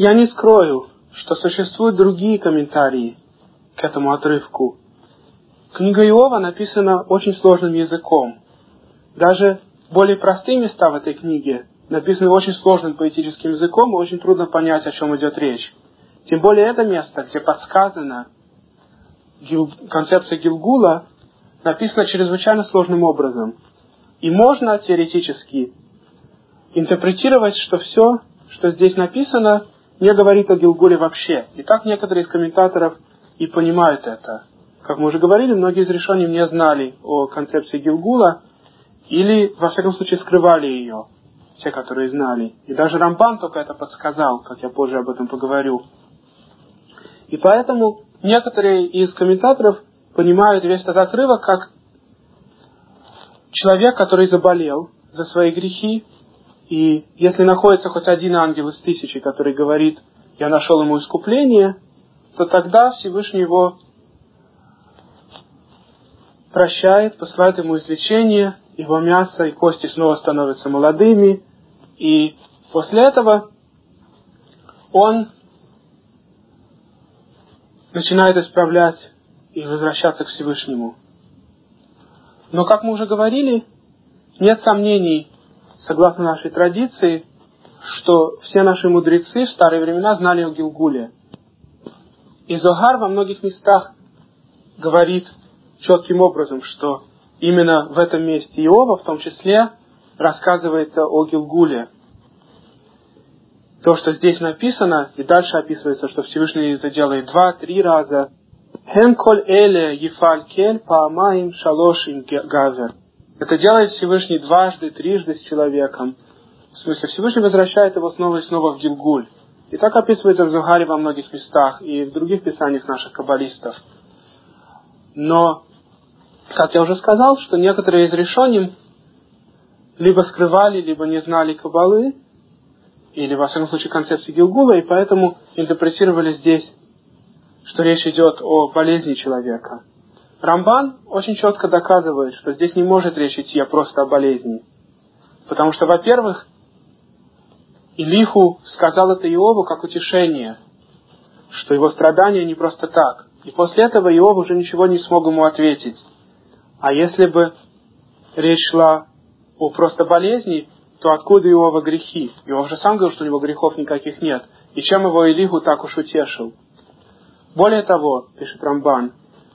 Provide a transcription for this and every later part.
Я не скрою, что существуют другие комментарии к этому отрывку. Книга Иова написана очень сложным языком. Даже более простые места в этой книге написаны очень сложным поэтическим языком, и очень трудно понять, о чем идет речь. Тем более это место, где подсказано гил, концепция Гилгула, написано чрезвычайно сложным образом. И можно теоретически интерпретировать, что все, что здесь написано, не говорит о Гилгуле вообще. И так некоторые из комментаторов и понимают это. Как мы уже говорили, многие из решений не знали о концепции Гилгула, или, во всяком случае, скрывали ее, те, которые знали. И даже Рамбан только это подсказал, как я позже об этом поговорю. И поэтому некоторые из комментаторов понимают весь этот отрывок как человек, который заболел за свои грехи, и если находится хоть один ангел из тысячи, который говорит, я нашел ему искупление, то тогда Всевышний его прощает, посылает ему излечение, его мясо и кости снова становятся молодыми, и после этого он начинает исправлять и возвращаться к Всевышнему. Но, как мы уже говорили, нет сомнений, согласно нашей традиции, что все наши мудрецы в старые времена знали о Гилгуле. И Зогар во многих местах говорит четким образом, что именно в этом месте Иова, в том числе, рассказывается о Гилгуле. То, что здесь написано, и дальше описывается, что Всевышний это делает два-три раза. Хен коль эле ефаль кель паамаим шалошим гавер. Это делает Всевышний дважды, трижды с человеком. В смысле, Всевышний возвращает его снова и снова в Гилгуль. И так описывается в Зугаре во многих местах и в других писаниях наших каббалистов. Но, как я уже сказал, что некоторые из решений либо скрывали, либо не знали каббалы, или, во всяком случае, концепции Гилгула, и поэтому интерпретировали здесь, что речь идет о болезни человека. Рамбан очень четко доказывает, что здесь не может речь идти просто о болезни. Потому что, во-первых, Илиху сказал это Иову как утешение, что его страдания не просто так. И после этого Иов уже ничего не смог ему ответить. А если бы речь шла о просто болезни, то откуда Иова грехи? Иов же сам говорил, что у него грехов никаких нет. И чем его Илиху так уж утешил? Более того, пишет Рамбан,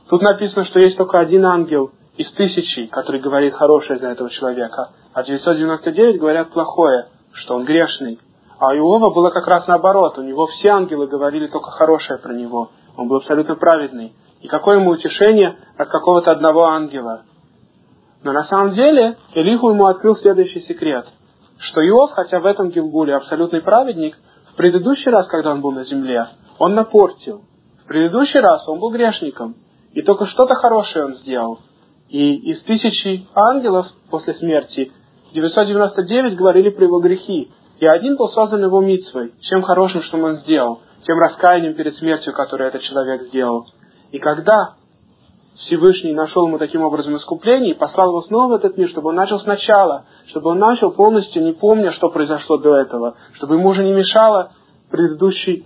Тут написано, что есть только один ангел из тысячи, который говорит хорошее за этого человека, а 999 говорят плохое, что он грешный. А у Иова было как раз наоборот, у него все ангелы говорили только хорошее про него, он был абсолютно праведный. И какое ему утешение от какого-то одного ангела. Но на самом деле Элиху ему открыл следующий секрет, что Иов, хотя в этом Гилгуле абсолютный праведник, в предыдущий раз, когда он был на земле, он напортил. В предыдущий раз он был грешником, и только что-то хорошее он сделал. И из тысячи ангелов после смерти 999 говорили про его грехи. И один был создан его митцвой, чем хорошим, что он сделал, тем раскаянием перед смертью, которое этот человек сделал. И когда Всевышний нашел ему таким образом искупление и послал его снова в этот мир, чтобы он начал сначала, чтобы он начал полностью, не помня, что произошло до этого, чтобы ему уже не мешало предыдущий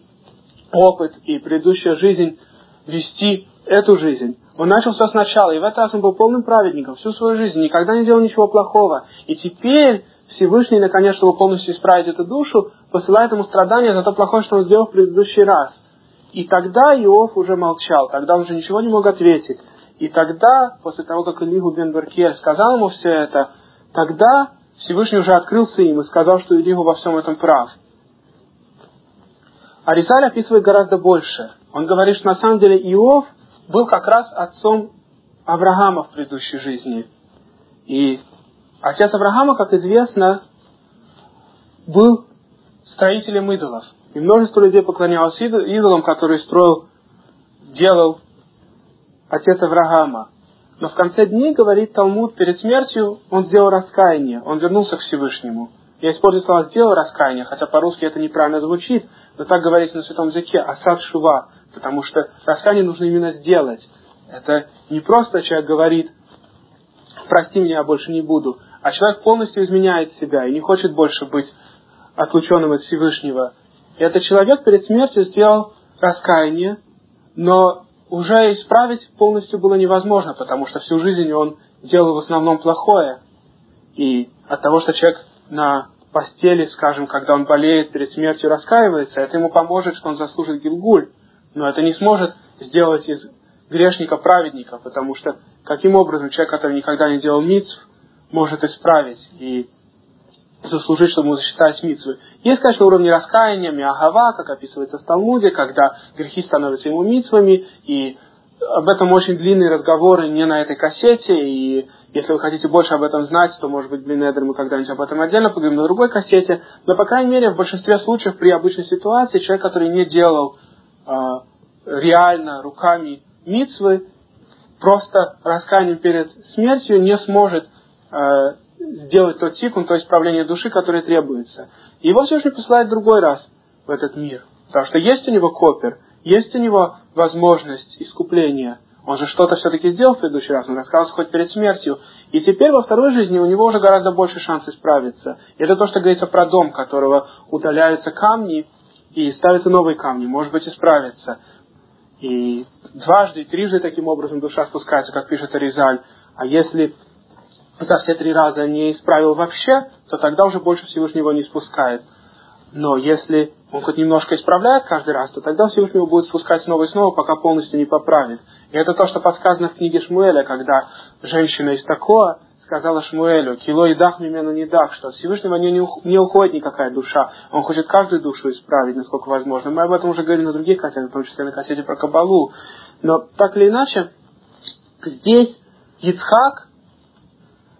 опыт и предыдущая жизнь вести эту жизнь. Он начал все сначала, и в этот раз он был полным праведником всю свою жизнь, никогда не делал ничего плохого. И теперь Всевышний, наконец, чтобы полностью исправить эту душу, посылает ему страдания за то плохое, что он сделал в предыдущий раз. И тогда Иов уже молчал, тогда он уже ничего не мог ответить. И тогда, после того, как Илигу бен Беркель сказал ему все это, тогда Всевышний уже открылся им и сказал, что Илигу во всем этом прав. Аризаль описывает гораздо больше. Он говорит, что на самом деле Иов – был как раз отцом Авраама в предыдущей жизни. И отец Авраама, как известно, был строителем идолов. И множество людей поклонялось идолам, которые строил, делал отец Авраама. Но в конце дней, говорит Талмуд, перед смертью он сделал раскаяние, он вернулся к Всевышнему. Я использую слово «сделал раскаяние», хотя по-русски это неправильно звучит, но так говорится на святом языке, асад шува, потому что раскаяние нужно именно сделать. Это не просто человек говорит, прости меня, я больше не буду, а человек полностью изменяет себя и не хочет больше быть отлученным от Всевышнего. И этот человек перед смертью сделал раскаяние, но уже исправить полностью было невозможно, потому что всю жизнь он делал в основном плохое. И от того, что человек на постели, скажем, когда он болеет перед смертью, раскаивается, это ему поможет, что он заслужит Гилгуль. Но это не сможет сделать из грешника праведника, потому что каким образом человек, который никогда не делал митцв, может исправить и заслужить, чтобы ему засчитать митцвы. Есть, конечно, уровни раскаяния, миагава, как описывается в Талмуде, когда грехи становятся ему митцвами, и об этом очень длинные разговоры не на этой кассете, и если вы хотите больше об этом знать, то, может быть, блин, мы когда-нибудь об этом отдельно поговорим на другой кассете. Но, по крайней мере, в большинстве случаев при обычной ситуации человек, который не делал э, реально руками мицвы, просто раскаянием перед смертью не сможет э, сделать тот тикун, то исправление души, которое требуется. Его Всевышний посылает в другой раз в этот мир. Потому что есть у него копер, есть у него возможность искупления. Он же что-то все-таки сделал в предыдущий раз, он рассказывал хоть перед смертью. И теперь во второй жизни у него уже гораздо больше шансов справиться. И это то, что говорится про дом, которого удаляются камни и ставятся новые камни, может быть, исправиться. И дважды, трижды таким образом душа спускается, как пишет Аризаль. А если за все три раза не исправил вообще, то тогда уже больше Всевышнего не спускает. Но если он хоть немножко исправляет каждый раз, то тогда Всевышний будет спускать снова и снова, пока полностью не поправит. И это то, что подсказано в книге Шмуэля, когда женщина из Такоа сказала Шмуэлю, кило и дах мимену не дах, что Всевышнего не, не уходит никакая душа. Он хочет каждую душу исправить, насколько возможно. Мы об этом уже говорили на других кассетах, в том числе на кассете про Кабалу. Но так или иначе, здесь Ицхак,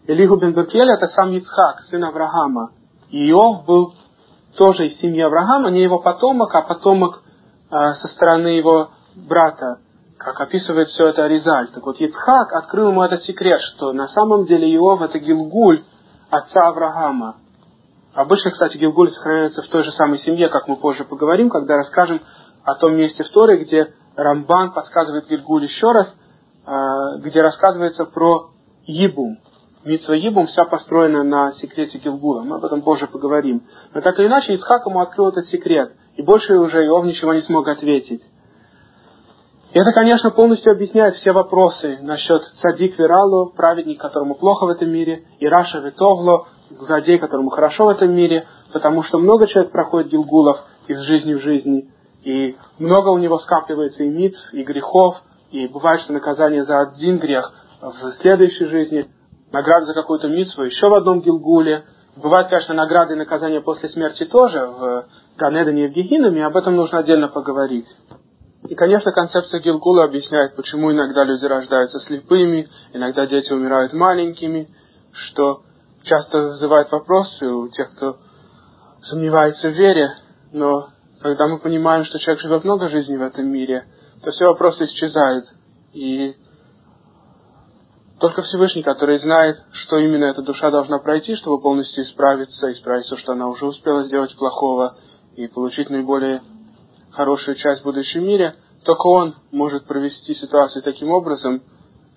Элиху бен Бекель, это сам Ицхак, сын Авраама. И Иов был тоже из семьи Авраама, не его потомок, а потомок э, со стороны его брата как описывает все это Аризаль. Так вот, Ицхак открыл ему этот секрет, что на самом деле Иов это Гилгуль отца Авраама. Обычно, кстати, Гилгуль сохраняется в той же самой семье, как мы позже поговорим, когда расскажем о том месте в Торе, где Рамбан подсказывает Гилгуль еще раз, а, где рассказывается про Ибум. Митсва Ибум вся построена на секрете Гилгула. Мы об этом позже поговорим. Но так или иначе, Ицхак ему открыл этот секрет. И больше уже Иов ничего не смог ответить. Это, конечно, полностью объясняет все вопросы насчет цадик Вералу, праведник, которому плохо в этом мире, и Раша Витогло, злодей, которому хорошо в этом мире, потому что много человек проходит гилгулов из жизни в жизни, и много у него скапливается и мит, и грехов, и бывает, что наказание за один грех в следующей жизни, награда за какую-то митсву еще в одном гилгуле. Бывают, конечно, награды и наказания после смерти тоже в Ганедане и в Гехинаме, об этом нужно отдельно поговорить. И, конечно, концепция Гилгула объясняет, почему иногда люди рождаются слепыми, иногда дети умирают маленькими, что часто вызывает вопросы у тех, кто сомневается в вере, но когда мы понимаем, что человек живет много жизней в этом мире, то все вопросы исчезают. И только Всевышний, который знает, что именно эта душа должна пройти, чтобы полностью исправиться, исправить все, что она уже успела сделать плохого, и получить наиболее хорошую часть будущем мире, только он может провести ситуацию таким образом,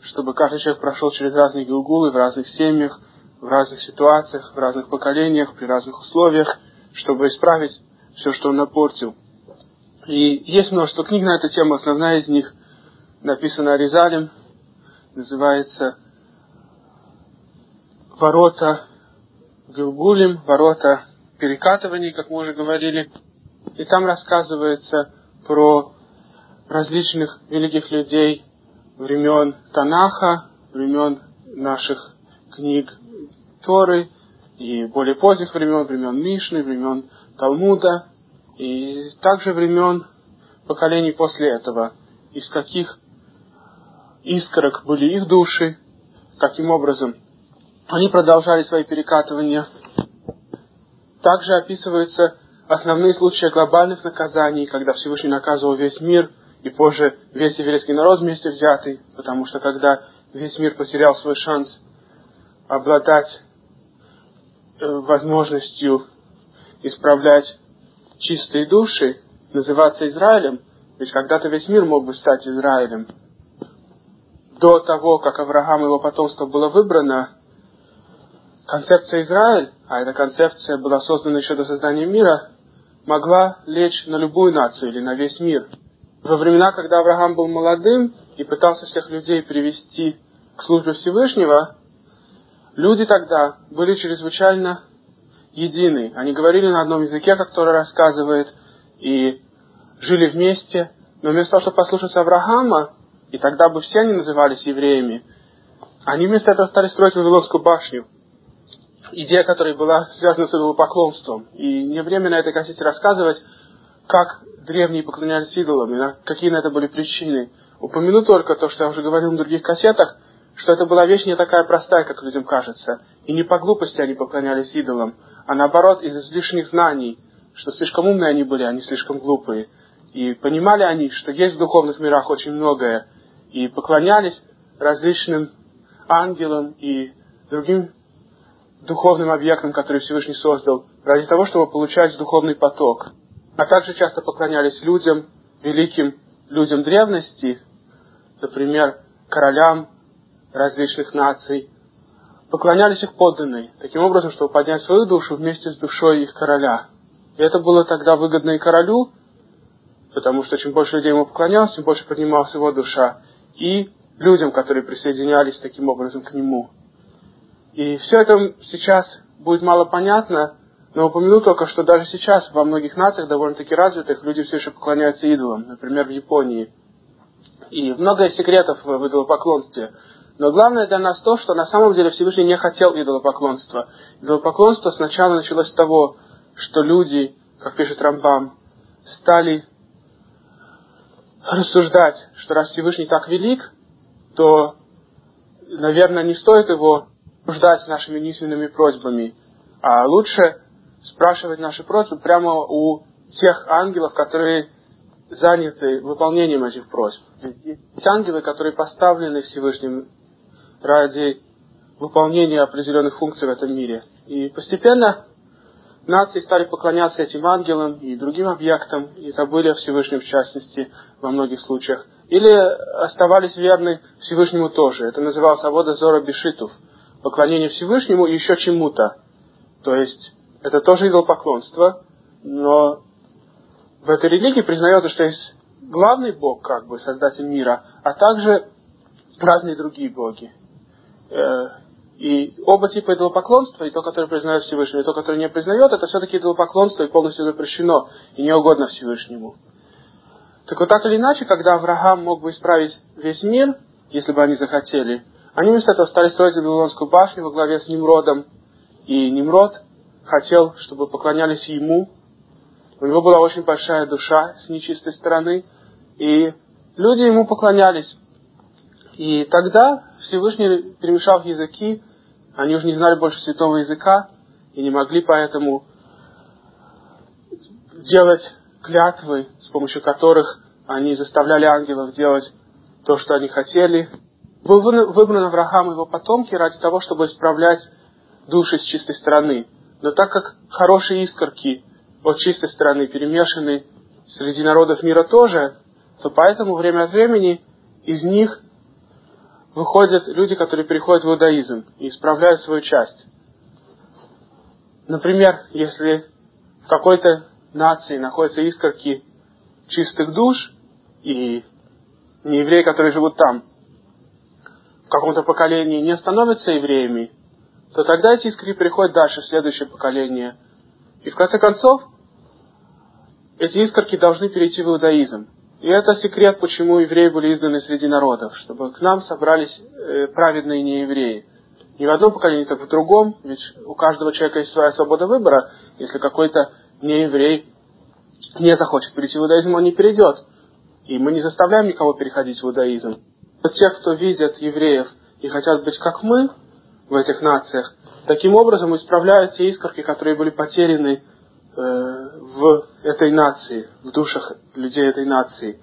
чтобы каждый человек прошел через разные гилгулы в разных семьях, в разных ситуациях, в разных поколениях, при разных условиях, чтобы исправить все, что он напортил. И есть множество книг на эту тему. Основная из них написана Аризалем, называется «Ворота Гилгулем», «Ворота перекатываний», как мы уже говорили. И там рассказывается про различных великих людей времен Танаха, времен наших книг Торы и более поздних времен, времен Мишны, времен Талмуда, и также времен поколений после этого, из каких искорок были их души, каким образом они продолжали свои перекатывания. Также описывается основные случаи глобальных наказаний, когда Всевышний наказывал весь мир, и позже весь еврейский народ вместе взятый, потому что когда весь мир потерял свой шанс обладать э, возможностью исправлять чистые души, называться Израилем, ведь когда-то весь мир мог бы стать Израилем. До того, как Авраам и его потомство было выбрано, концепция Израиль, а эта концепция была создана еще до создания мира, могла лечь на любую нацию или на весь мир. Во времена, когда Авраам был молодым и пытался всех людей привести к службе Всевышнего, люди тогда были чрезвычайно едины. Они говорили на одном языке, как Тора рассказывает, и жили вместе. Но вместо того, чтобы послушаться Авраама, и тогда бы все они назывались евреями, они вместо этого стали строить Вавилонскую башню. Идея, которая была связана с идолопоклонством. И не время на этой кассете рассказывать, как древние поклонялись идолам, и какие на это были причины. Упомяну только то, что я уже говорил на других кассетах, что это была вещь не такая простая, как людям кажется. И не по глупости они поклонялись идолам, а наоборот из излишних знаний, что слишком умные они были, они слишком глупые. И понимали они, что есть в духовных мирах очень многое, и поклонялись различным ангелам и другим духовным объектам, которые Всевышний создал, ради того, чтобы получать духовный поток. А также часто поклонялись людям, великим людям древности, например, королям различных наций, поклонялись их подданные, таким образом, чтобы поднять свою душу вместе с душой их короля. И это было тогда выгодно и королю, потому что чем больше людей ему поклонялось, тем больше поднималась его душа, и людям, которые присоединялись таким образом к нему. И все это сейчас будет мало понятно, но упомяну только, что даже сейчас во многих нациях довольно-таки развитых люди все еще поклоняются идолам, например, в Японии. И много секретов в идолопоклонстве. Но главное для нас то, что на самом деле Всевышний не хотел идолопоклонства. Идолопоклонство сначала началось с того, что люди, как пишет Рамбам, стали рассуждать, что раз Всевышний так велик, то, наверное, не стоит его ждать нашими низменными просьбами, а лучше спрашивать наши просьбы прямо у тех ангелов, которые заняты выполнением этих просьб. Ведь ангелы, которые поставлены Всевышним ради выполнения определенных функций в этом мире. И постепенно нации стали поклоняться этим ангелам и другим объектам, и забыли о Всевышнем в частности во многих случаях. Или оставались верны Всевышнему тоже. Это называлось Авода Зора Бешитов. Поклонение Всевышнему еще чему-то. То есть, это тоже идолопоклонство, но в этой религии признается, что есть главный Бог, как бы, Создатель мира, а также разные другие боги. Э, и оба типа идолопоклонства, и то, которое признает Всевышнего, и то, которое не признает, это все-таки идолопоклонство и полностью запрещено, и не угодно Всевышнему. Так вот, так или иначе, когда Авраам мог бы исправить весь мир, если бы они захотели, они вместо этого стали строить Вавилонскую башню во главе с Nimrodом, и Nimrod хотел, чтобы поклонялись ему. У него была очень большая душа с нечистой стороны, и люди ему поклонялись. И тогда Всевышний перемешал языки, они уже не знали больше святого языка и не могли поэтому делать клятвы, с помощью которых они заставляли ангелов делать то, что они хотели. Был выбран Авраам и его потомки ради того, чтобы исправлять души с чистой стороны. Но так как хорошие искорки от чистой стороны перемешаны среди народов мира тоже, то поэтому время от времени из них выходят люди, которые переходят в иудаизм и исправляют свою часть. Например, если в какой-то нации находятся искорки чистых душ, и неевреи, которые живут там, каком-то поколении не становятся евреями, то тогда эти искорки переходят дальше, в следующее поколение. И в конце концов, эти искорки должны перейти в иудаизм. И это секрет, почему евреи были изданы среди народов, чтобы к нам собрались э, праведные неевреи. Не в одном поколении, так в другом, ведь у каждого человека есть своя свобода выбора. Если какой-то нееврей не захочет перейти в иудаизм, он не перейдет. И мы не заставляем никого переходить в иудаизм. Те, кто видят евреев и хотят быть как мы в этих нациях, таким образом исправляют те искорки, которые были потеряны Э, в этой нации, в душах людей этой нации.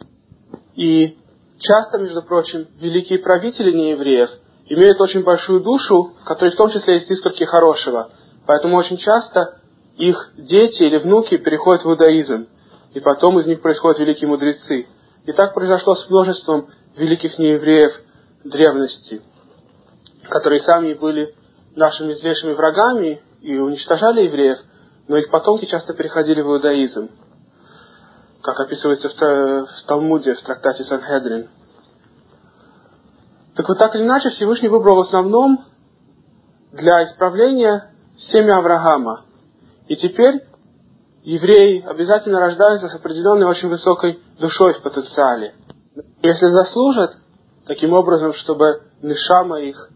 И часто, между прочим, великие правители неевреев имеют очень большую душу, в которой в том числе есть искорки хорошего. Поэтому очень часто их дети или внуки переходят в иудаизм, и потом из них происходят великие мудрецы. И так произошло с множеством великих неевреев древности, которые сами были нашими злейшими врагами и уничтожали евреев, но их потомки часто переходили в иудаизм, как описывается в Талмуде, в трактате Санхедрин. Так вот, так или иначе, Всевышний выбрал в основном для исправления семя Авраама. И теперь евреи обязательно рождаются с определенной очень высокой душой в потенциале. Если заслужат, таким образом, чтобы нишама их,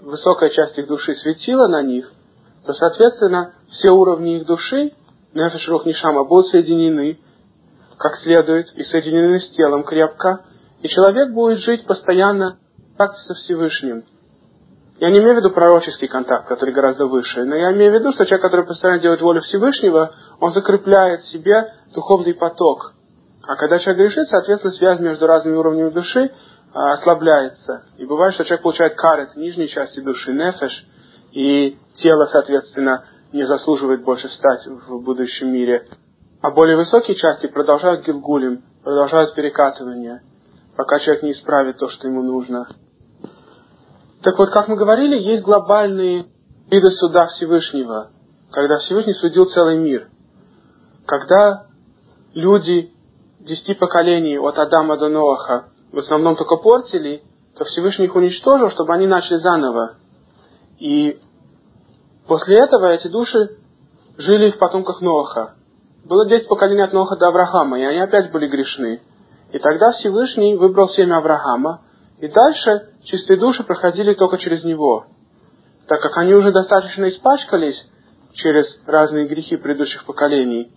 высокая часть их души светила на них, то, соответственно, все уровни их души, нефеш, рух, нишама, будут соединены как следует и соединены с телом крепко, и человек будет жить постоянно контакте со Всевышним. Я не имею в виду пророческий контакт, который гораздо выше, но я имею в виду, что человек, который постоянно делает волю Всевышнего, он закрепляет в себе духовный поток. А когда человек грешит, соответственно, связь между разными уровнями души а, ослабляется. И бывает, что человек получает карет нижней части души, нефеш, и тело, соответственно, не заслуживает больше стать в будущем мире. А более высокие части продолжают гилгулем, продолжают перекатывание, пока человек не исправит то, что ему нужно. Так вот, как мы говорили, есть глобальные виды суда Всевышнего, когда Всевышний судил целый мир. Когда люди десяти поколений от Адама до Ноаха в основном только портили, то Всевышний их уничтожил, чтобы они начали заново. И после этого эти души жили в потомках Ноаха. Было десять поколений от Ноаха до Авраама, и они опять были грешны. И тогда Всевышний выбрал семя Авраама, и дальше чистые души проходили только через него. Так как они уже достаточно испачкались через разные грехи предыдущих поколений,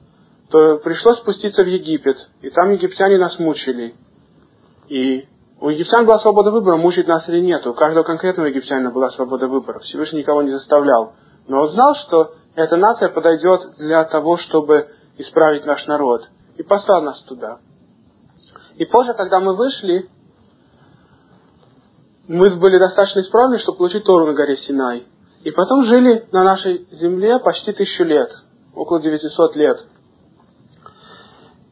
то пришлось спуститься в Египет, и там египтяне нас мучили. И у египтян была свобода выбора, мучить нас или нет. У каждого конкретного египтянина была свобода выбора. Всевышний никого не заставлял. Но он знал, что эта нация подойдет для того, чтобы исправить наш народ. И послал нас туда. И позже, когда мы вышли, мы были достаточно исправны, чтобы получить Тору на горе Синай. И потом жили на нашей земле почти тысячу лет, около 900 лет.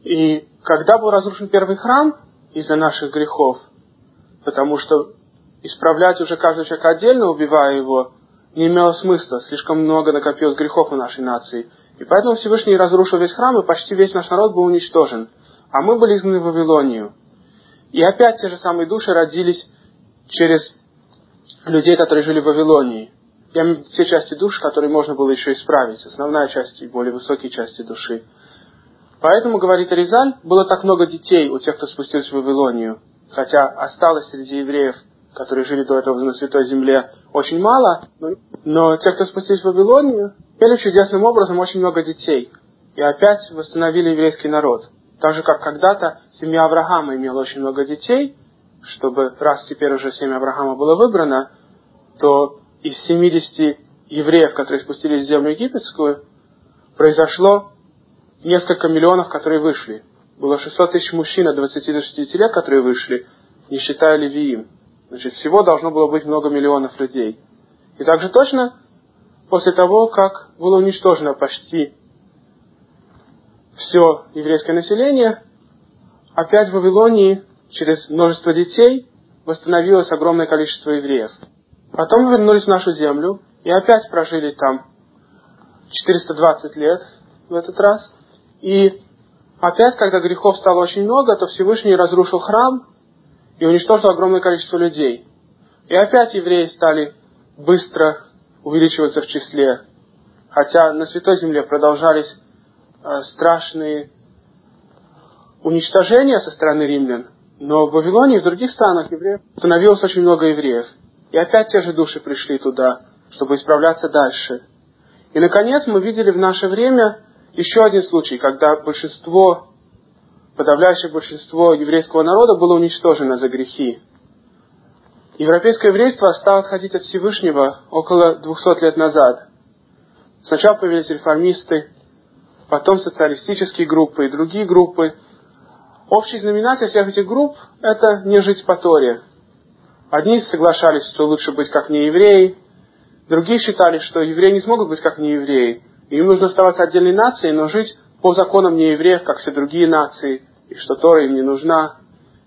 И когда был разрушен первый храм из-за наших грехов, потому что исправлять уже каждый человек отдельно, убивая его, не имело смысла. Слишком много накопилось грехов у нашей нации. И поэтому Всевышний разрушил весь храм, и почти весь наш народ был уничтожен. А мы были изгнаны в Вавилонию. И опять те же самые души родились через людей, которые жили в Вавилонии. Я имею те части души, которые можно было еще исправить. Основная часть и более высокие части души. Поэтому, говорит Аризаль, было так много детей у тех, кто спустился в Вавилонию. Хотя осталось среди евреев, которые жили до этого на Святой Земле, очень мало. Но, те, кто спустились в Вавилонию, имели чудесным образом очень много детей. И опять восстановили еврейский народ. Так же, как когда-то семья Авраама имела очень много детей, чтобы, раз теперь уже семя Авраама было выбрано, то из 70 евреев, которые спустились в землю египетскую, произошло несколько миллионов, которые вышли. Было 600 тысяч мужчин от 20 до 60 лет, которые вышли, не считая Левиим. Значит, всего должно было быть много миллионов людей. И также точно после того, как было уничтожено почти все еврейское население, опять в Вавилонии через множество детей восстановилось огромное количество евреев. Потом вернулись в нашу землю и опять прожили там 420 лет в этот раз. И опять, когда грехов стало очень много, то Всевышний разрушил храм и уничтожил огромное количество людей. И опять евреи стали быстро увеличиваться в числе. Хотя на Святой Земле продолжались э, страшные уничтожения со стороны римлян, но в Вавилоне и в других странах евреев становилось очень много евреев. И опять те же души пришли туда, чтобы исправляться дальше. И, наконец, мы видели в наше время еще один случай, когда большинство, подавляющее большинство еврейского народа было уничтожено за грехи. Европейское еврейство стало отходить от Всевышнего около 200 лет назад. Сначала появились реформисты, потом социалистические группы и другие группы. Общий знаменатель всех этих групп – это не жить по Торе. Одни соглашались, что лучше быть как неевреи, другие считали, что евреи не смогут быть как неевреи, им нужно оставаться отдельной нацией, но жить по законам неевреев, как все другие нации, и что Тора им не нужна.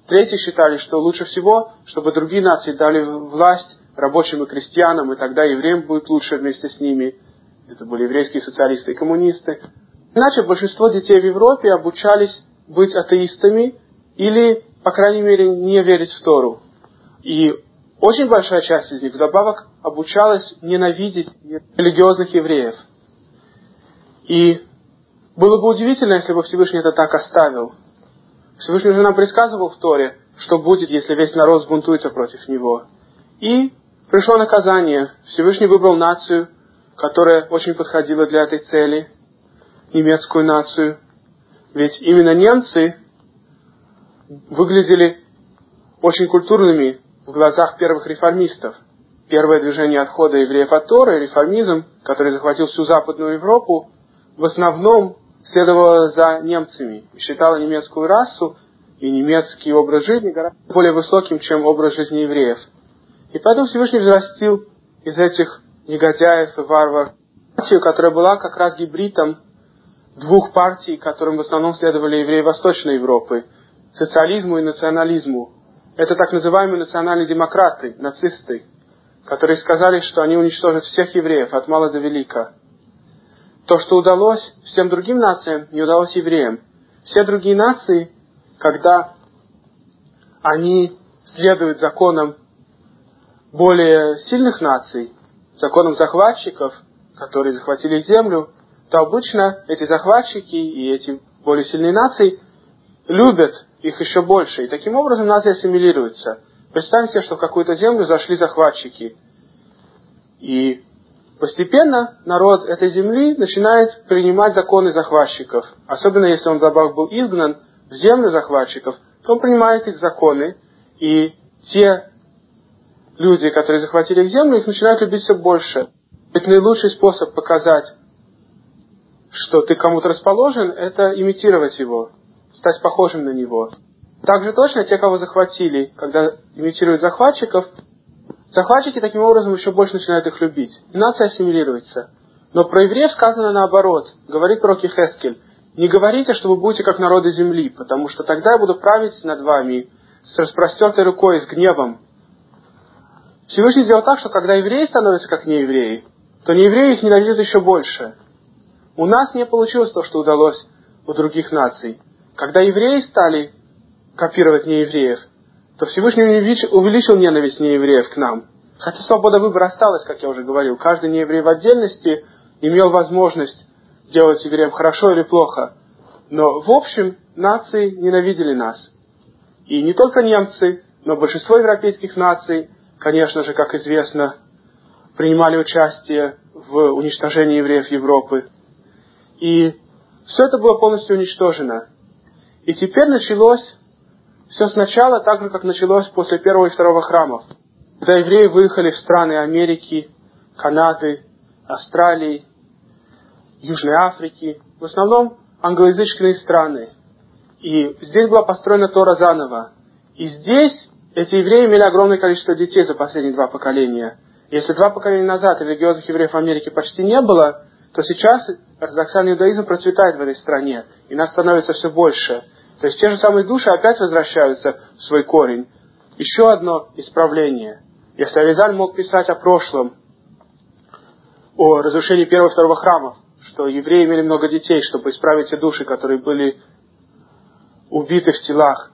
Третьи считали, что лучше всего, чтобы другие нации дали власть рабочим и крестьянам, и тогда евреям будет лучше вместе с ними. это были еврейские социалисты и коммунисты. Иначе большинство детей в Европе обучались быть атеистами или, по крайней мере, не верить в Тору. И очень большая часть из них вдобавок обучалась ненавидеть религиозных евреев. И было бы удивительно, если бы Всевышний это так оставил. Всевышний уже нам предсказывал в Торе, что будет, если весь народ сбунтуется против него. И пришло наказание. Всевышний выбрал нацию, которая очень подходила для этой цели, немецкую нацию. Ведь именно немцы выглядели очень культурными в глазах первых реформистов. Первое движение отхода евреев от Торы, реформизм, который захватил всю Западную Европу, в основном следовало за немцами и считала немецкую расу и немецкий образ жизни гораздо более высоким, чем образ жизни евреев. И поэтому Всевышний взрастил из этих негодяев и варвар партию, которая была как раз гибридом двух партий, которым в основном следовали евреи Восточной Европы – социализму и национализму. Это так называемые национальные демократы, нацисты, которые сказали, что они уничтожат всех евреев от мала до велика. То, что удалось всем другим нациям, не удалось евреям. Все другие нации, когда они следуют законам более сильных наций, законам захватчиков, которые захватили землю, то обычно эти захватчики и эти более сильные нации любят их еще больше. И таким образом нации ассимилируются. Представьте что в какую-то землю зашли захватчики. И постепенно народ этой земли начинает принимать законы захватчиков. Особенно если он забав был изгнан в землю захватчиков, то он принимает их законы. И те люди, которые захватили их землю, их начинают любить все больше. Ведь наилучший способ показать, что ты кому-то расположен, это имитировать его, стать похожим на него. Также точно те, кого захватили, когда имитируют захватчиков, захватчики таким образом еще больше начинают их любить. И нация ассимилируется. Но про евреев сказано наоборот. Говорит пророк Хескель. Не говорите, что вы будете как народы земли, потому что тогда я буду править над вами с распростертой рукой, с гневом, Всевышний сделал так, что когда евреи становятся как неевреи, то неевреи их ненавидят еще больше. У нас не получилось то, что удалось у других наций. Когда евреи стали копировать неевреев, то Всевышний увеличил ненависть неевреев к нам. Хотя свобода выбора осталась, как я уже говорил. Каждый нееврей в отдельности имел возможность делать евреям хорошо или плохо. Но в общем нации ненавидели нас. И не только немцы, но большинство европейских наций конечно же, как известно, принимали участие в уничтожении евреев Европы. И все это было полностью уничтожено. И теперь началось все сначала так же, как началось после первого и второго храмов. Когда евреи выехали в страны Америки, Канады, Австралии, Южной Африки, в основном англоязычные страны. И здесь была построена Тора заново. И здесь эти евреи имели огромное количество детей за последние два поколения. Если два поколения назад религиозных евреев в Америке почти не было, то сейчас ортодоксальный иудаизм процветает в этой стране, и нас становится все больше. То есть те же самые души опять возвращаются в свой корень. Еще одно исправление. Если Авизаль мог писать о прошлом, о разрушении первого и второго храмов, что евреи имели много детей, чтобы исправить те души, которые были убиты в телах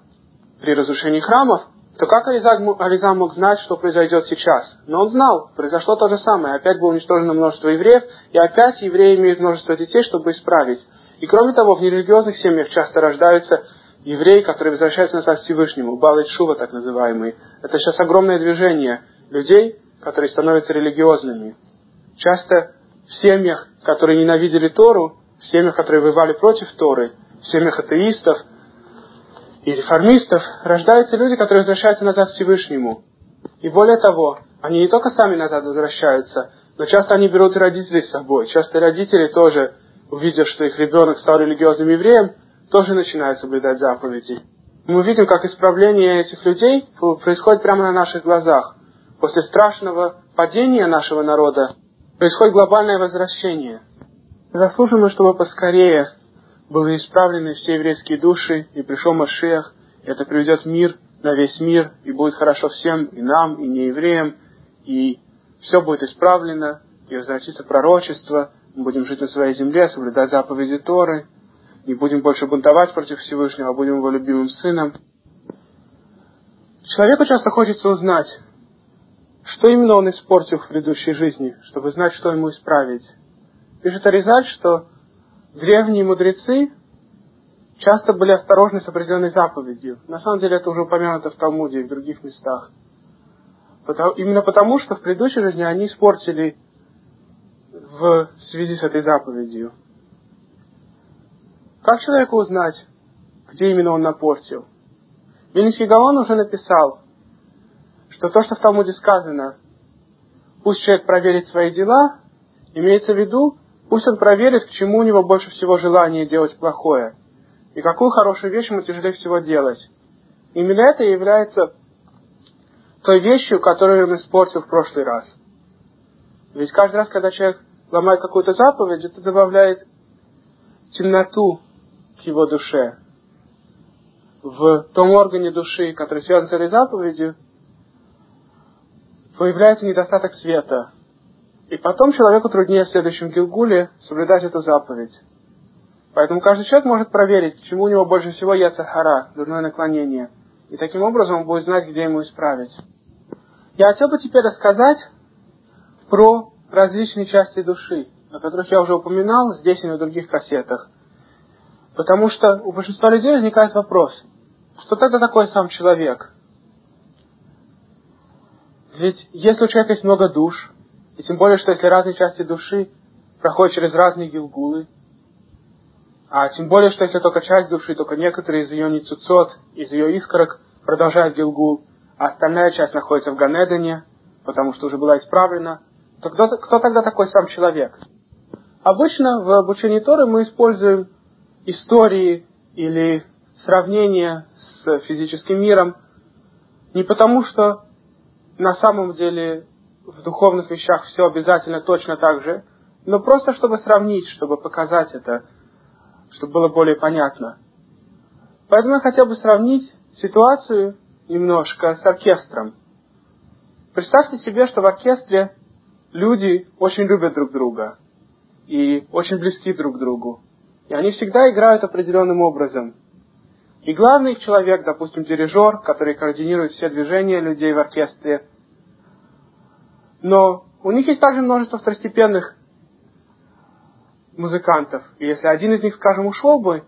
при разрушении храмов, то как Ариза мог знать, что произойдет сейчас? Но он знал, произошло то же самое. Опять было уничтожено множество евреев, и опять евреи имеют множество детей, чтобы исправить. И кроме того, в нерелигиозных семьях часто рождаются евреи, которые возвращаются назад к Всевышнему, Балайт Шува так называемый. Это сейчас огромное движение людей, которые становятся религиозными. Часто в семьях, которые ненавидели Тору, в семьях, которые воевали против Торы, в семьях атеистов – и реформистов рождаются люди, которые возвращаются назад к Всевышнему. И более того, они не только сами назад возвращаются, но часто они берут и родителей с собой. Часто родители тоже, увидев, что их ребенок стал религиозным евреем, тоже начинают соблюдать заповеди. Мы видим, как исправление этих людей происходит прямо на наших глазах. После страшного падения нашего народа происходит глобальное возвращение. Заслуженно, чтобы поскорее были исправлены все еврейские души, и пришел Машех, и это приведет мир на весь мир, и будет хорошо всем, и нам, и неевреям, и все будет исправлено, и возвратится пророчество, будем жить на своей земле, соблюдать заповеди Торы, не будем больше бунтовать против Всевышнего, а будем его любимым сыном. Человеку часто хочется узнать, что именно он испортил в предыдущей жизни, чтобы знать, что ему исправить. Пишет Аризаль, что древние мудрецы часто были осторожны с определенной заповедью. На самом деле это уже упомянуто в Талмуде и в других местах. Потому, именно потому, что в предыдущей жизни они испортили в связи с этой заповедью. Как человеку узнать, где именно он напортил? Вильнинский Гаон уже написал, что то, что в Талмуде сказано, пусть человек проверит свои дела, имеется в виду, пусть он проверит, к чему у него больше всего желания делать плохое, и какую хорошую вещь ему тяжелее всего делать. Именно это является той вещью, которую он испортил в прошлый раз. Ведь каждый раз, когда человек ломает какую-то заповедь, это добавляет темноту к его душе. В том органе души, который связан с этой заповедью, появляется недостаток света. И потом человеку труднее в следующем Гилгуле соблюдать эту заповедь. Поэтому каждый человек может проверить, чему у него больше всего яцахара, дурное наклонение. И таким образом он будет знать, где ему исправить. Я хотел бы теперь рассказать про различные части души, о которых я уже упоминал здесь и на других кассетах. Потому что у большинства людей возникает вопрос, что тогда такое сам человек? Ведь если у человека есть много душ, и тем более, что если разные части души проходят через разные гилгулы, а тем более, что если только часть души, только некоторые из ее ницуцот, из ее искорок продолжают гилгул, а остальная часть находится в Ганедане, потому что уже была исправлена, то кто, кто тогда такой сам человек? Обычно в обучении Торы мы используем истории или сравнения с физическим миром не потому, что на самом деле в духовных вещах все обязательно точно так же, но просто чтобы сравнить, чтобы показать это, чтобы было более понятно. Поэтому я хотел бы сравнить ситуацию немножко с оркестром. Представьте себе, что в оркестре люди очень любят друг друга и очень близки друг к другу. И они всегда играют определенным образом. И главный человек, допустим, дирижер, который координирует все движения людей в оркестре. Но у них есть также множество второстепенных музыкантов. И если один из них, скажем, ушел бы,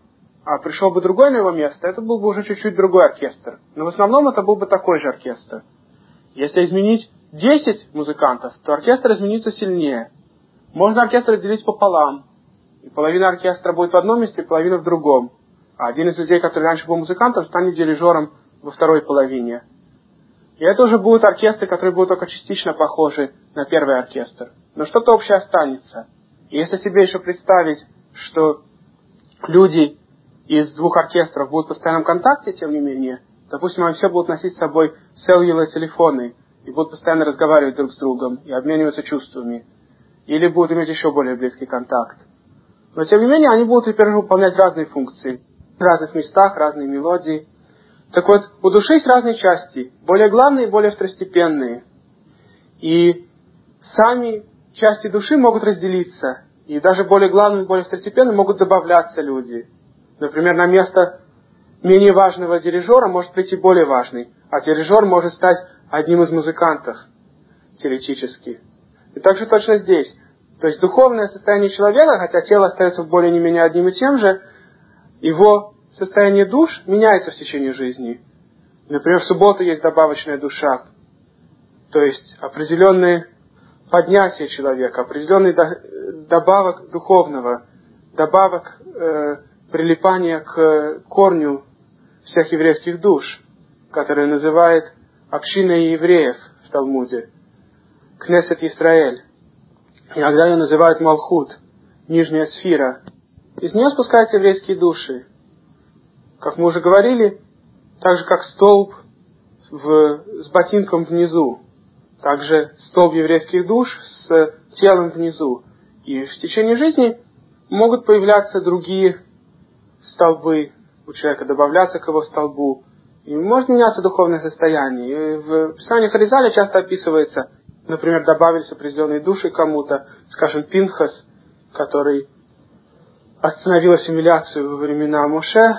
а пришел бы другой на его место, это был бы уже чуть-чуть другой оркестр. Но в основном это был бы такой же оркестр. Если изменить 10 музыкантов, то оркестр изменится сильнее. Можно оркестр разделить пополам. И половина оркестра будет в одном месте, половина в другом. А один из людей, который раньше был музыкантом, станет дирижером во второй половине. И это уже будут оркестры, которые будут только частично похожи на первый оркестр. Но что-то общее останется. И если себе еще представить, что люди из двух оркестров будут в постоянном контакте, тем не менее, допустим, они все будут носить с собой целлюлы телефоны и будут постоянно разговаривать друг с другом и обмениваться чувствами, или будут иметь еще более близкий контакт. Но тем не менее, они будут теперь выполнять разные функции, в разных местах, разные мелодии. Так вот, у души есть разные части, более главные и более второстепенные. И сами части души могут разделиться, и даже более главные и более второстепенные могут добавляться люди – Например, на место менее важного дирижера может прийти более важный, а дирижер может стать одним из музыкантов теоретически. И также точно здесь. То есть духовное состояние человека, хотя тело остается более не менее одним и тем же, его состояние душ меняется в течение жизни. Например, в субботу есть добавочная душа, то есть определенные поднятие человека, определенный добавок духовного, добавок э, прилипание к корню всех еврейских душ, который называет общиной евреев в Талмуде, Кнесет Исраэль. Иногда ее называют Малхут, нижняя сфера. Из нее спускаются еврейские души. Как мы уже говорили, так же как столб в, с ботинком внизу, также столб еврейских душ с телом внизу. И в течение жизни могут появляться другие столбы у человека, добавляться к его столбу. И может меняться духовное состояние. И в Писании Харизаля часто описывается, например, добавились определенные души кому-то, скажем, Пинхас, который остановил ассимиляцию во времена Моше,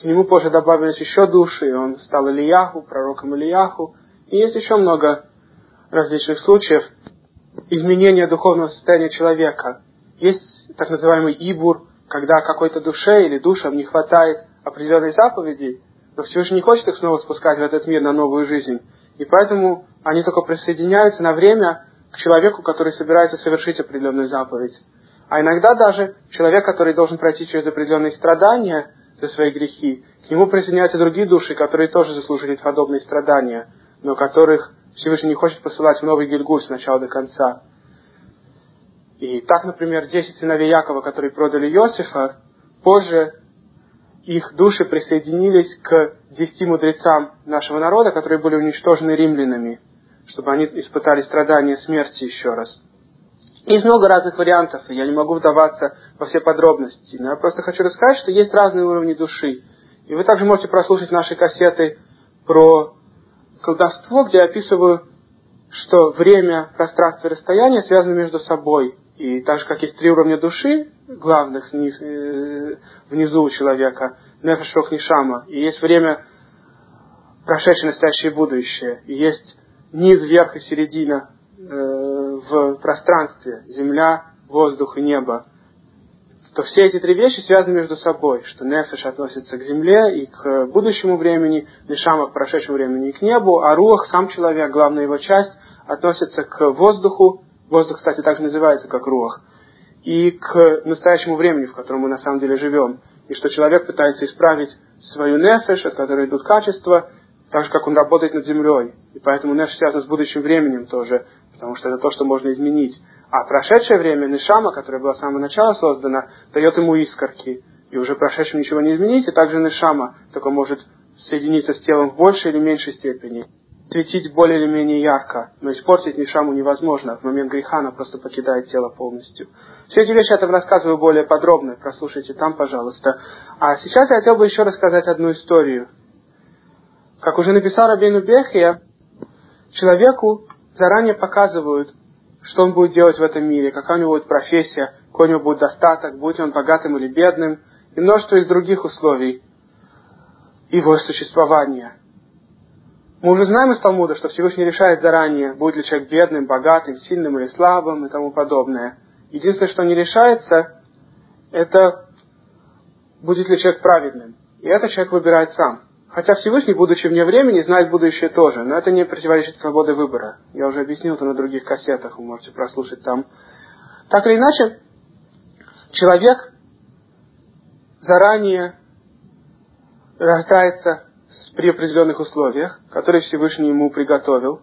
к нему позже добавились еще души, и он стал Ильяху, пророком Ильяху. И есть еще много различных случаев изменения духовного состояния человека. Есть так называемый ибур, когда какой-то душе или душам не хватает определенной заповеди, но Всевышний не хочет их снова спускать в этот мир на новую жизнь. И поэтому они только присоединяются на время к человеку, который собирается совершить определенную заповедь. А иногда даже человек, который должен пройти через определенные страдания за свои грехи, к нему присоединяются другие души, которые тоже заслужили подобные страдания, но которых Всевышний не хочет посылать в новый Гильгуль с начала до конца. И так, например, десять сыновей Якова, которые продали Иосифа, позже их души присоединились к десяти мудрецам нашего народа, которые были уничтожены римлянами, чтобы они испытали страдания смерти еще раз. Есть много разных вариантов, и я не могу вдаваться во все подробности, но я просто хочу рассказать, что есть разные уровни души. И вы также можете прослушать наши кассеты про колдовство, где я описываю, что время, пространство и расстояние связаны между собой. И так же, как есть три уровня души, главных э, внизу у человека, нефешох нишама, и есть время прошедшее, настоящее и будущее, и есть низ, верх и середина э, в пространстве, земля, воздух и небо, то все эти три вещи связаны между собой, что нефеш относится к земле и к будущему времени, нишама к прошедшему времени и к небу, а руах, сам человек, главная его часть, относится к воздуху, воздух, кстати, также называется как руах, и к настоящему времени, в котором мы на самом деле живем, и что человек пытается исправить свою нефеш, от которой идут качества, так же, как он работает над землей. И поэтому нефеш связан с будущим временем тоже, потому что это то, что можно изменить. А прошедшее время, Нишама, которая была с самого начала создана, дает ему искорки. И уже прошедшим ничего не изменить, и также Нишама только может соединиться с телом в большей или меньшей степени. Светить более или менее ярко, но испортить Нишаму невозможно. В момент греха она просто покидает тело полностью. Все эти вещи я там рассказываю более подробно, прослушайте там, пожалуйста. А сейчас я хотел бы еще рассказать одну историю. Как уже написал Рабейну Бехия, человеку заранее показывают, что он будет делать в этом мире, какая у него будет профессия, какой у него будет достаток, будет он богатым или бедным, и множество из других условий его существования. Мы уже знаем из Талмуда, что Всевышний решает заранее, будет ли человек бедным, богатым, сильным или слабым и тому подобное. Единственное, что не решается, это будет ли человек праведным. И это человек выбирает сам. Хотя Всевышний, будучи вне времени, знает будущее тоже, но это не противоречит свободе выбора. Я уже объяснил это на других кассетах, вы можете прослушать там. Так или иначе, человек заранее рождается при определенных условиях, которые Всевышний ему приготовил.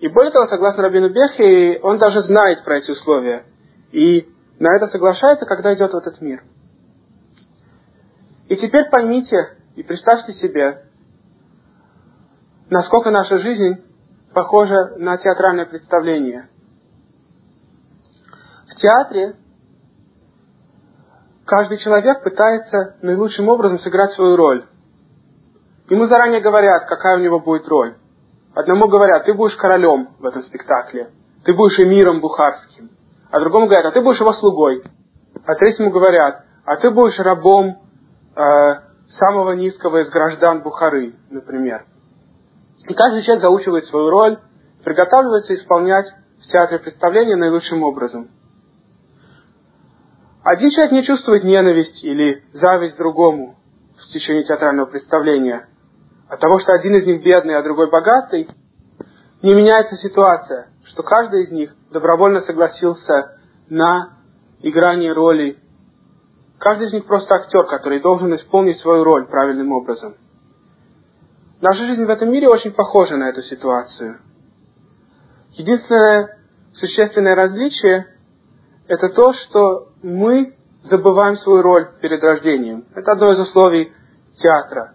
И более того, согласно Рабину Бехе, он даже знает про эти условия. И на это соглашается, когда идет в этот мир. И теперь поймите и представьте себе, насколько наша жизнь похожа на театральное представление. В театре каждый человек пытается наилучшим образом сыграть свою роль. Ему заранее говорят, какая у него будет роль. Одному говорят, ты будешь королем в этом спектакле, ты будешь эмиром бухарским. А другому говорят, а ты будешь его слугой. А третьему говорят, а ты будешь рабом э, самого низкого из граждан Бухары, например. И каждый человек заучивает свою роль, приготавливается исполнять в театре представления наилучшим образом. Один человек не чувствует ненависть или зависть другому в течение театрального представления. От того, что один из них бедный, а другой богатый, не меняется ситуация, что каждый из них добровольно согласился на играние роли. Каждый из них просто актер, который должен исполнить свою роль правильным образом. Наша жизнь в этом мире очень похожа на эту ситуацию. Единственное существенное различие – это то, что мы забываем свою роль перед рождением. Это одно из условий театра.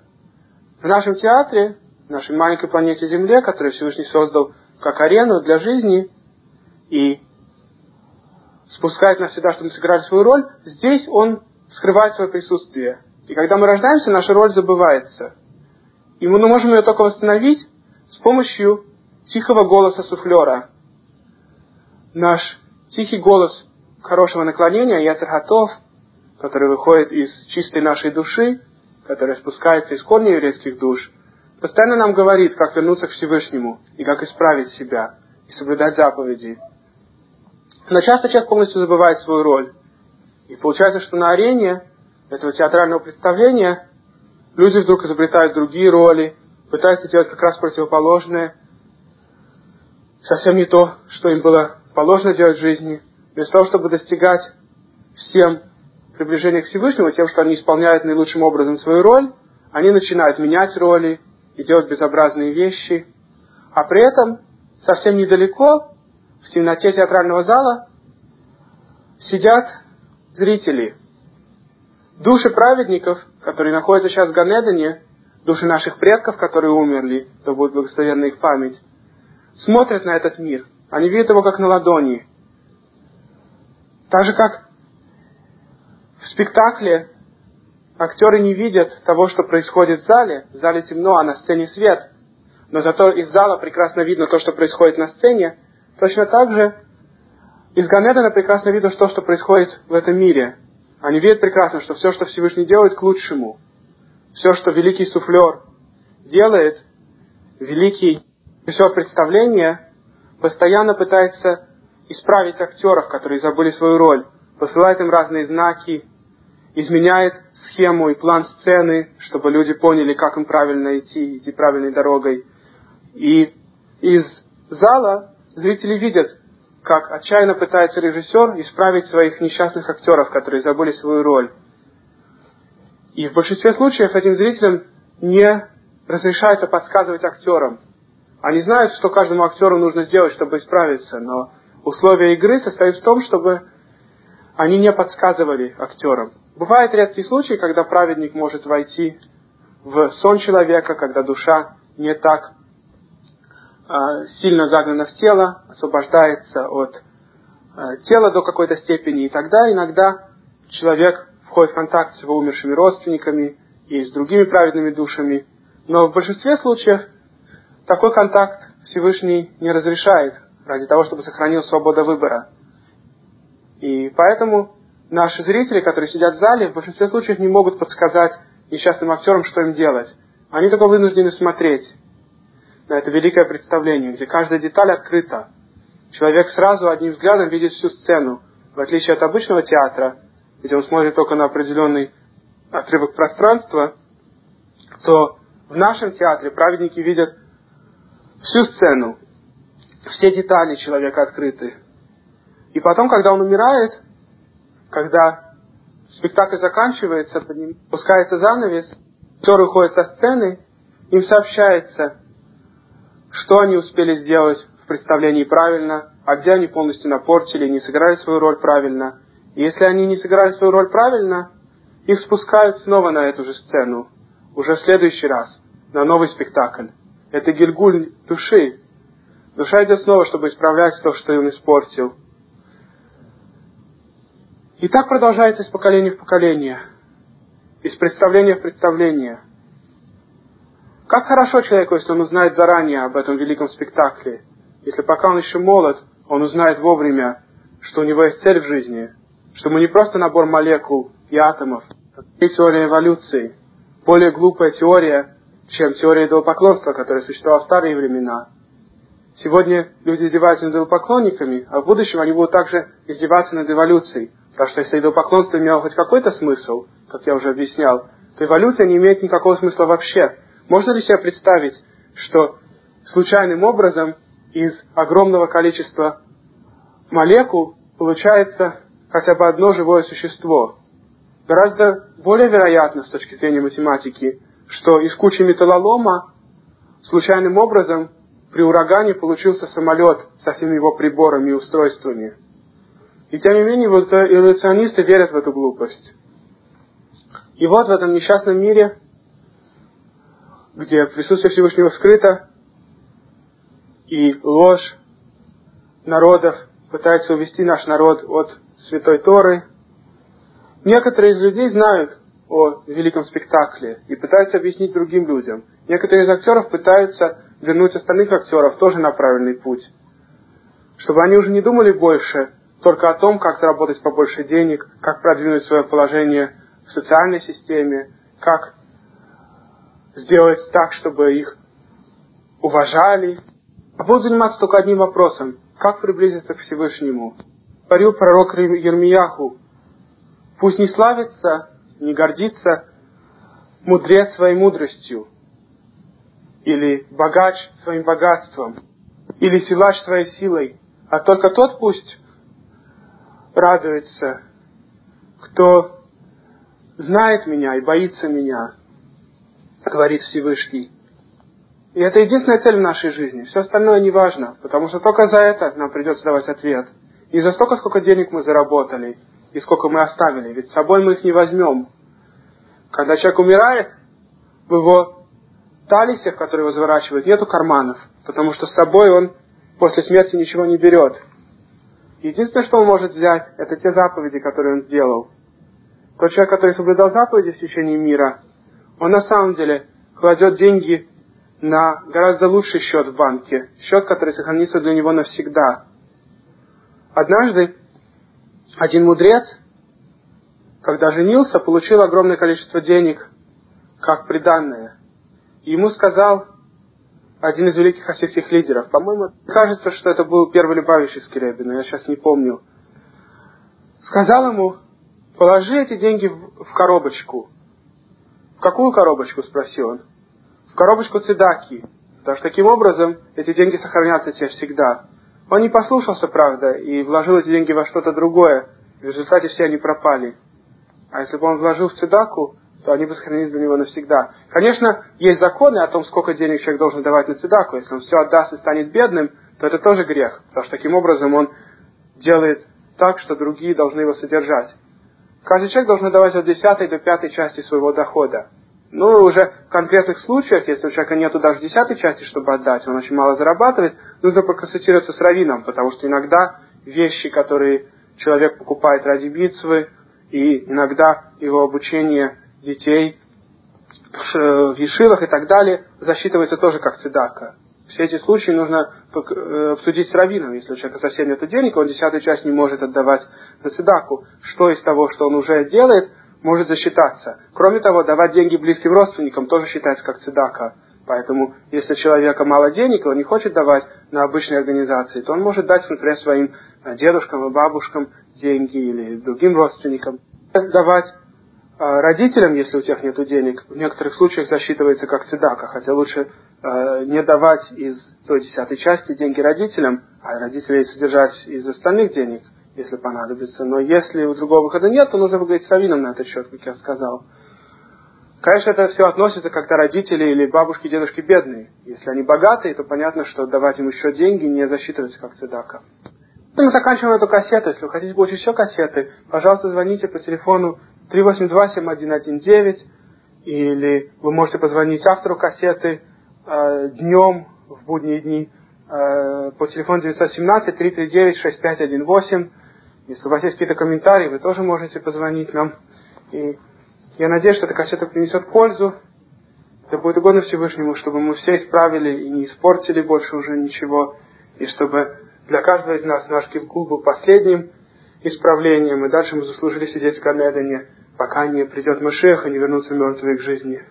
В нашем театре, в нашей маленькой планете Земле, которую Всевышний создал как арену для жизни и спускает нас сюда, чтобы мы сыграли свою роль, здесь Он скрывает свое присутствие. И когда мы рождаемся, наша роль забывается – и мы можем ее только восстановить с помощью тихого голоса суфлера. Наш тихий голос, хорошего наклонения, яцер готов, который выходит из чистой нашей души, который спускается из корней еврейских душ, постоянно нам говорит, как вернуться к Всевышнему и как исправить себя и соблюдать заповеди. Но часто человек полностью забывает свою роль. И получается, что на арене этого театрального представления люди вдруг изобретают другие роли, пытаются делать как раз противоположное, совсем не то, что им было положено делать в жизни. Вместо того, чтобы достигать всем приближения к Всевышнему, тем, что они исполняют наилучшим образом свою роль, они начинают менять роли и делать безобразные вещи. А при этом совсем недалеко, в темноте театрального зала, сидят зрители. Души праведников, которые находятся сейчас в Ганедане, души наших предков, которые умерли, то будет благословенна их память, смотрят на этот мир. Они видят его как на ладони. Так же, как в спектакле актеры не видят того, что происходит в зале. В зале темно, а на сцене свет. Но зато из зала прекрасно видно то, что происходит на сцене. Точно так же из Ганедана прекрасно видно то, что происходит в этом мире. Они видят прекрасно, что все, что Всевышний делает, к лучшему. Все, что великий суфлер делает, великий режиссер представления, постоянно пытается исправить актеров, которые забыли свою роль, посылает им разные знаки, изменяет схему и план сцены, чтобы люди поняли, как им правильно идти, идти правильной дорогой. И из зала зрители видят, как отчаянно пытается режиссер исправить своих несчастных актеров, которые забыли свою роль. И в большинстве случаев этим зрителям не разрешается подсказывать актерам. Они знают, что каждому актеру нужно сделать, чтобы исправиться, но условия игры состоят в том, чтобы они не подсказывали актерам. Бывают редкие случаи, когда праведник может войти в сон человека, когда душа не так э, сильно загнана в тело, освобождается от э, тела до какой-то степени, и тогда иногда человек входит в контакт с его умершими родственниками и с другими праведными душами. Но в большинстве случаев такой контакт Всевышний не разрешает ради того, чтобы сохранил свободу выбора. И поэтому наши зрители, которые сидят в зале, в большинстве случаев не могут подсказать несчастным актерам, что им делать. Они только вынуждены смотреть на это великое представление, где каждая деталь открыта. Человек сразу одним взглядом видит всю сцену, в отличие от обычного театра, где он смотрит только на определенный отрывок пространства, то в нашем театре праведники видят всю сцену, все детали человека открыты. И потом, когда он умирает, когда спектакль заканчивается, под ним пускается занавес, актер уходит со сцены, им сообщается, что они успели сделать в представлении правильно, а где они полностью напортили, не сыграли свою роль правильно. И если они не сыграли свою роль правильно, их спускают снова на эту же сцену, уже в следующий раз, на новый спектакль. Это гильгуль души. Душа идет снова, чтобы исправлять то, что он испортил – и так продолжается из поколения в поколение, из представления в представление. Как хорошо человеку, если он узнает заранее об этом великом спектакле, если пока он еще молод, он узнает вовремя, что у него есть цель в жизни, что мы не просто набор молекул и атомов, и теория эволюции, более глупая теория, чем теория идолопоклонства, которая существовала в старые времена. Сегодня люди издеваются над идолопоклонниками, а в будущем они будут также издеваться над эволюцией – Потому что если идолопоклонство имело хоть какой-то смысл, как я уже объяснял, то эволюция не имеет никакого смысла вообще. Можно ли себе представить, что случайным образом из огромного количества молекул получается хотя бы одно живое существо? Гораздо более вероятно с точки зрения математики, что из кучи металлолома случайным образом при урагане получился самолет со всеми его приборами и устройствами. И тем не менее, вот эволюционисты верят в эту глупость. И вот в этом несчастном мире, где присутствие Всевышнего скрыто, и ложь народов пытается увести наш народ от Святой Торы, некоторые из людей знают о великом спектакле и пытаются объяснить другим людям. Некоторые из актеров пытаются вернуть остальных актеров тоже на правильный путь, чтобы они уже не думали больше только о том, как заработать побольше денег, как продвинуть свое положение в социальной системе, как сделать так, чтобы их уважали, а будут заниматься только одним вопросом – как приблизиться к Всевышнему. Говорил пророк Ермияху, пусть не славится, не гордится мудрец своей мудростью, или богач своим богатством, или силач своей силой, а только тот пусть радуется, кто знает меня и боится меня, говорит Всевышний. И это единственная цель в нашей жизни. Все остальное не важно, потому что только за это нам придется давать ответ. Не за столько, сколько денег мы заработали и сколько мы оставили. Ведь с собой мы их не возьмем. Когда человек умирает, в его талисях, которые его заворачивают, нету карманов, потому что с собой он после смерти ничего не берет. Единственное, что он может взять, это те заповеди, которые он сделал. Тот человек, который соблюдал заповеди в течение мира, он на самом деле кладет деньги на гораздо лучший счет в банке, счет, который сохранится для него навсегда. Однажды один мудрец, когда женился, получил огромное количество денег как приданное. Ему сказал один из великих хасидских лидеров, по-моему, кажется, что это был первый Любавичский Рэбби, но я сейчас не помню, сказал ему, положи эти деньги в коробочку. В какую коробочку? спросил он в коробочку цедаки, потому что таким образом эти деньги сохранятся тебе всегда. Он не послушался, правда, и вложил эти деньги во что-то другое, в результате все они пропали. А если бы он вложил в цедаку, то они бы сохранились для него навсегда. Конечно, есть законы о том, сколько денег человек должен давать на цедаку. Если он все отдаст и станет бедным, то это тоже грех, потому что таким образом он делает так, что другие должны его содержать. Каждый человек должен давать от десятой до пятой части своего дохода. Ну, уже в конкретных случаях, если у человека нету даже десятой части, чтобы отдать, он очень мало зарабатывает, нужно проконсультироваться с раввином, потому что иногда вещи, которые человек покупает ради битвы, и иногда его обучение детей в ешивах и так далее засчитывается тоже как цедака. Все эти случаи нужно э, обсудить с раввином. Если у человека совсем нет денег, он десятую часть не может отдавать на цедаку. Что из того, что он уже делает, может засчитаться. Кроме того, давать деньги близким родственникам тоже считается как цедака. Поэтому, если у человека мало денег, и он не хочет давать на обычные организации, то он может дать, например, своим э, дедушкам и бабушкам деньги или другим родственникам. Давать родителям, если у тех нет денег, в некоторых случаях засчитывается как цедака, хотя лучше э, не давать из той десятой части деньги родителям, а родителей содержать из остальных денег если понадобится. Но если у другого выхода нет, то нужно поговорить с раввином на этот счет, как я сказал. Конечно, это все относится, когда родители или бабушки, дедушки бедные. Если они богатые, то понятно, что давать им еще деньги не засчитывается как цедака. Мы заканчиваем эту кассету. Если вы хотите получить еще кассеты, пожалуйста, звоните по телефону 382-7119 или вы можете позвонить автору кассеты э, днем в будние дни э, по телефону 917-339-6518 если у вас есть какие-то комментарии, вы тоже можете позвонить нам. И я надеюсь, что эта кассета принесет пользу. Это будет угодно Всевышнему, чтобы мы все исправили и не испортили больше уже ничего. И чтобы для каждого из нас наш Кивкул был последним исправлением. И дальше мы заслужили сидеть в Ганедане, пока не придет Машех и не вернутся мертвые к жизни.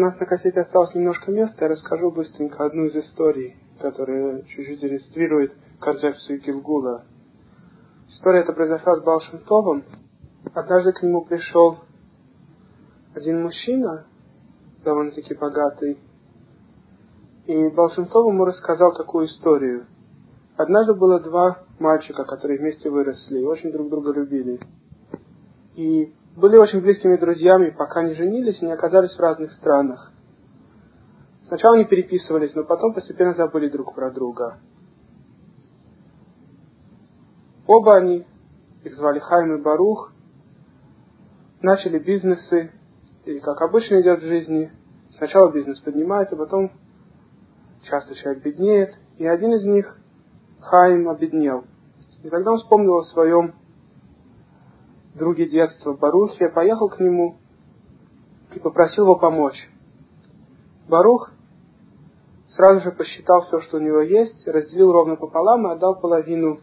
Нас на кассете осталось немножко места, я расскажу быстренько одну из историй, которая чуть-чуть иллюстрирует концепцию Гилгула. История эта произошла с Балшинтовым. Однажды к нему пришел один мужчина, довольно-таки богатый, и Балшинтов ему рассказал такую историю. Однажды было два мальчика, которые вместе выросли и очень друг друга любили. И были очень близкими друзьями, пока не женились и не оказались в разных странах. Сначала они переписывались, но потом постепенно забыли друг про друга. Оба они, их звали Хайм и Барух, начали бизнесы, или как обычно идет в жизни, сначала бизнес поднимается, потом часто человек беднеет, и один из них, Хайм, обеднел. И тогда он вспомнил о своем друге детства Барухе, поехал к нему и попросил его помочь. Барух сразу же посчитал все, что у него есть, разделил ровно пополам и отдал половину